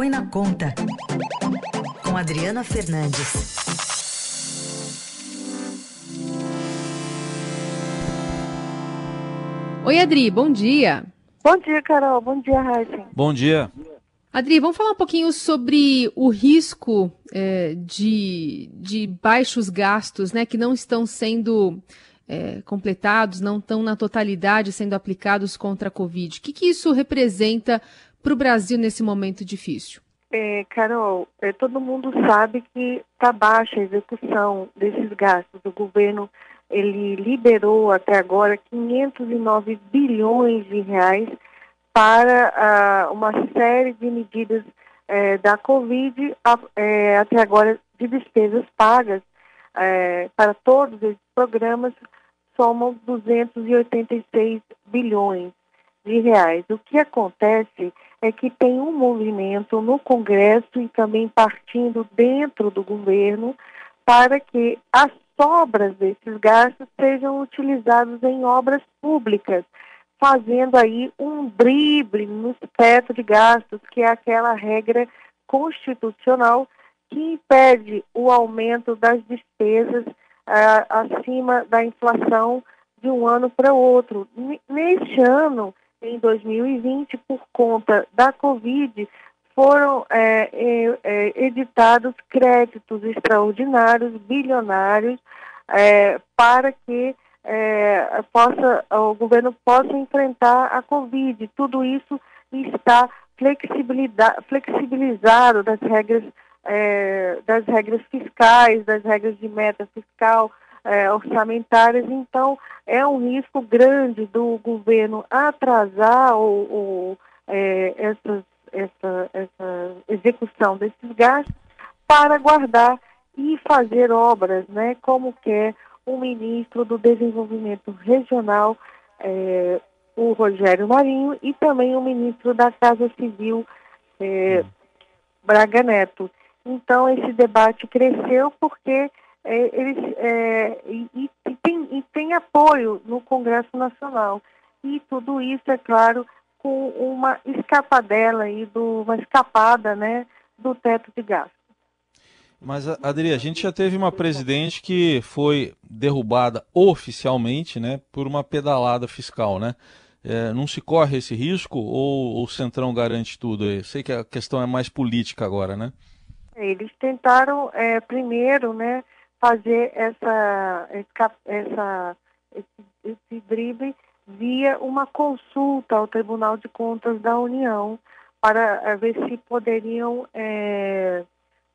Põe na Conta, com Adriana Fernandes. Oi, Adri, bom dia. Bom dia, Carol. Bom dia, Raíssa. Bom dia. Adri, vamos falar um pouquinho sobre o risco é, de, de baixos gastos, né, que não estão sendo é, completados, não estão na totalidade sendo aplicados contra a Covid. O que, que isso representa para o Brasil nesse momento difícil? É, Carol, é, todo mundo sabe que está baixa a execução desses gastos. O governo ele liberou até agora 509 bilhões de reais para uh, uma série de medidas é, da Covid, é, até agora de despesas pagas é, para todos esses programas, somam 286 bilhões de reais. O que acontece é que tem um movimento no Congresso e também partindo dentro do governo para que as sobras desses gastos sejam utilizados em obras públicas, fazendo aí um drible no teto de gastos, que é aquela regra constitucional que impede o aumento das despesas uh, acima da inflação de um ano para outro. Neste ano, em 2020, por conta da Covid, foram é, é, é, editados créditos extraordinários, bilionários, é, para que é, possa, o governo possa enfrentar a Covid. Tudo isso está flexibilizado das regras, é, das regras fiscais, das regras de meta fiscal, é, orçamentárias, então é um risco grande do governo atrasar é, essas, essa, essa execução desses gastos para guardar e fazer obras, né, como quer o ministro do Desenvolvimento Regional, é, o Rogério Marinho, e também o ministro da Casa Civil, é, Braga Neto. Então, esse debate cresceu porque é, eles, é, e, e, tem, e tem apoio no Congresso Nacional. E tudo isso, é claro, com uma escapadela aí, do, uma escapada né, do teto de gasto. Mas, Adri, a gente já teve uma presidente que foi derrubada oficialmente né, por uma pedalada fiscal, né? É, não se corre esse risco ou o Centrão garante tudo? Eu sei que a questão é mais política agora, né? Eles tentaram é, primeiro, né, fazer essa, essa, esse, esse drible via uma consulta ao Tribunal de Contas da União para eh, ver se poderiam é,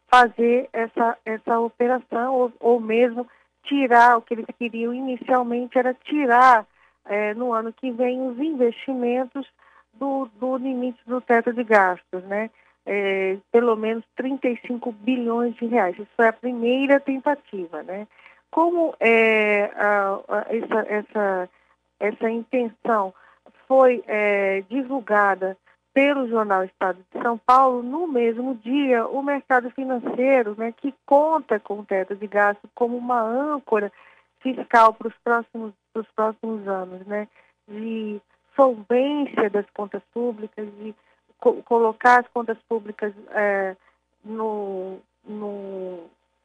fazer essa, essa operação ou, ou, mesmo tirar o que eles queriam inicialmente era tirar é, no ano que vem os investimentos do, do limite do teto de gastos, né? É, pelo menos 35 bilhões de reais. Isso foi a primeira tentativa, né? Como é, a, a, essa, essa, essa intenção foi é, divulgada pelo jornal Estado de São Paulo, no mesmo dia, o mercado financeiro, né, que conta com o teto de gasto como uma âncora fiscal para os próximos, próximos anos, né, de solvência das contas públicas, de co colocar as contas públicas é, no, no,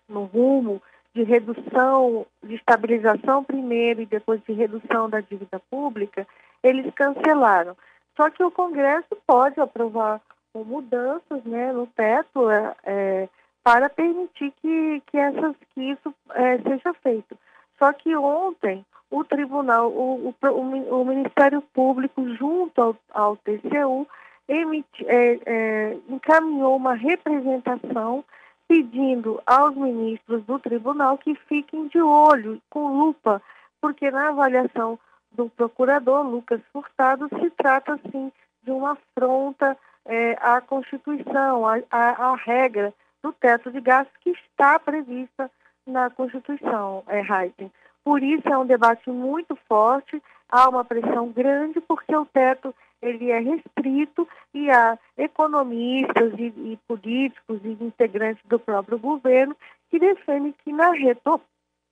no rumo de redução, de estabilização primeiro e depois de redução da dívida pública, eles cancelaram. Só que o Congresso pode aprovar mudanças né, no teto é, é, para permitir que, que, essas, que isso é, seja feito. Só que ontem o Tribunal, o, o, o Ministério Público, junto ao, ao TCU, emiti, é, é, encaminhou uma representação pedindo aos ministros do tribunal que fiquem de olho, com lupa, porque na avaliação do procurador Lucas Furtado se trata, sim, de uma afronta é, à Constituição, à, à, à, regra do teto de gastos que está prevista na Constituição, é, Heisen. Por isso é um debate muito forte, há uma pressão grande, porque o teto ele é restrito e há economistas e, e políticos e integrantes do próprio governo que defendem que na,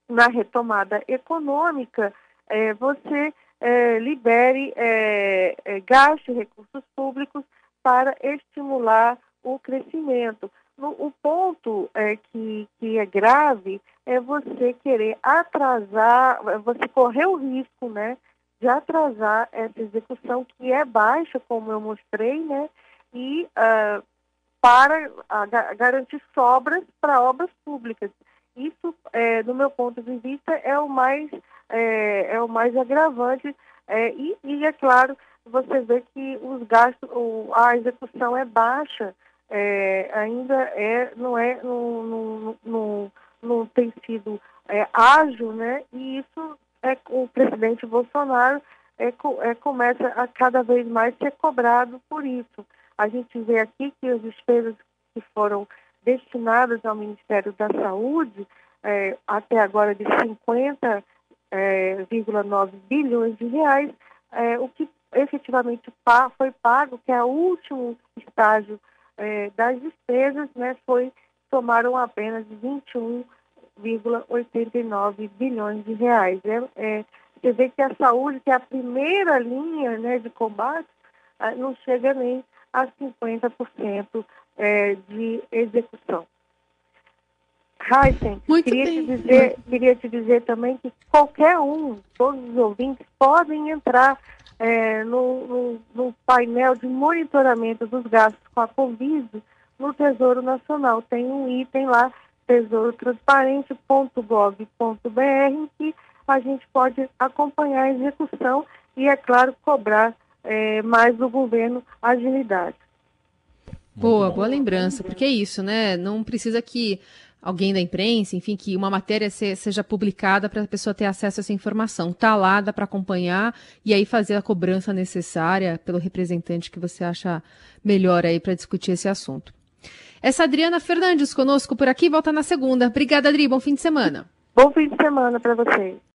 na retomada econômica é, você é, libere, é, gaste recursos públicos para estimular o crescimento. O ponto é, que, que é grave é você querer atrasar, você correr o risco né, de atrasar essa execução que é baixa, como eu mostrei, né, e uh, para uh, garantir sobras para obras públicas. Isso, é, do meu ponto de vista, é o mais, é, é o mais agravante. É, e, e, é claro, você vê que os gastos, a execução é baixa, é, ainda é, não, é, não, não, não, não tem sido é, ágil, né? E isso é o presidente Bolsonaro é, é, começa a cada vez mais ser cobrado por isso. A gente vê aqui que as despesas que foram destinadas ao Ministério da Saúde, é, até agora de 50,9 é, bilhões de reais, é, o que efetivamente foi pago, que é o último estágio é, das despesas, né, foi tomaram apenas 21,89 bilhões de reais. É, é, você vê que a saúde, que é a primeira linha né, de combate, ah, não chega nem a 50% é, de execução. Heisen, queria te, dizer, queria te dizer também que qualquer um, todos os ouvintes, podem entrar é, no, no, no, painel de monitoramento dos gastos com a Covid no Tesouro Nacional. Tem um item lá, tesourotransparente.gov.br, que a gente pode acompanhar a execução e, é claro, cobrar é, mais do governo agilidade. Boa, boa lembrança, porque é isso, né? Não precisa que alguém da imprensa, enfim, que uma matéria se, seja publicada para a pessoa ter acesso a essa informação. Está lá, dá para acompanhar e aí fazer a cobrança necessária pelo representante que você acha melhor aí para discutir esse assunto. Essa Adriana Fernandes conosco por aqui, volta na segunda. Obrigada, Adri. Bom fim de semana. Bom fim de semana para vocês.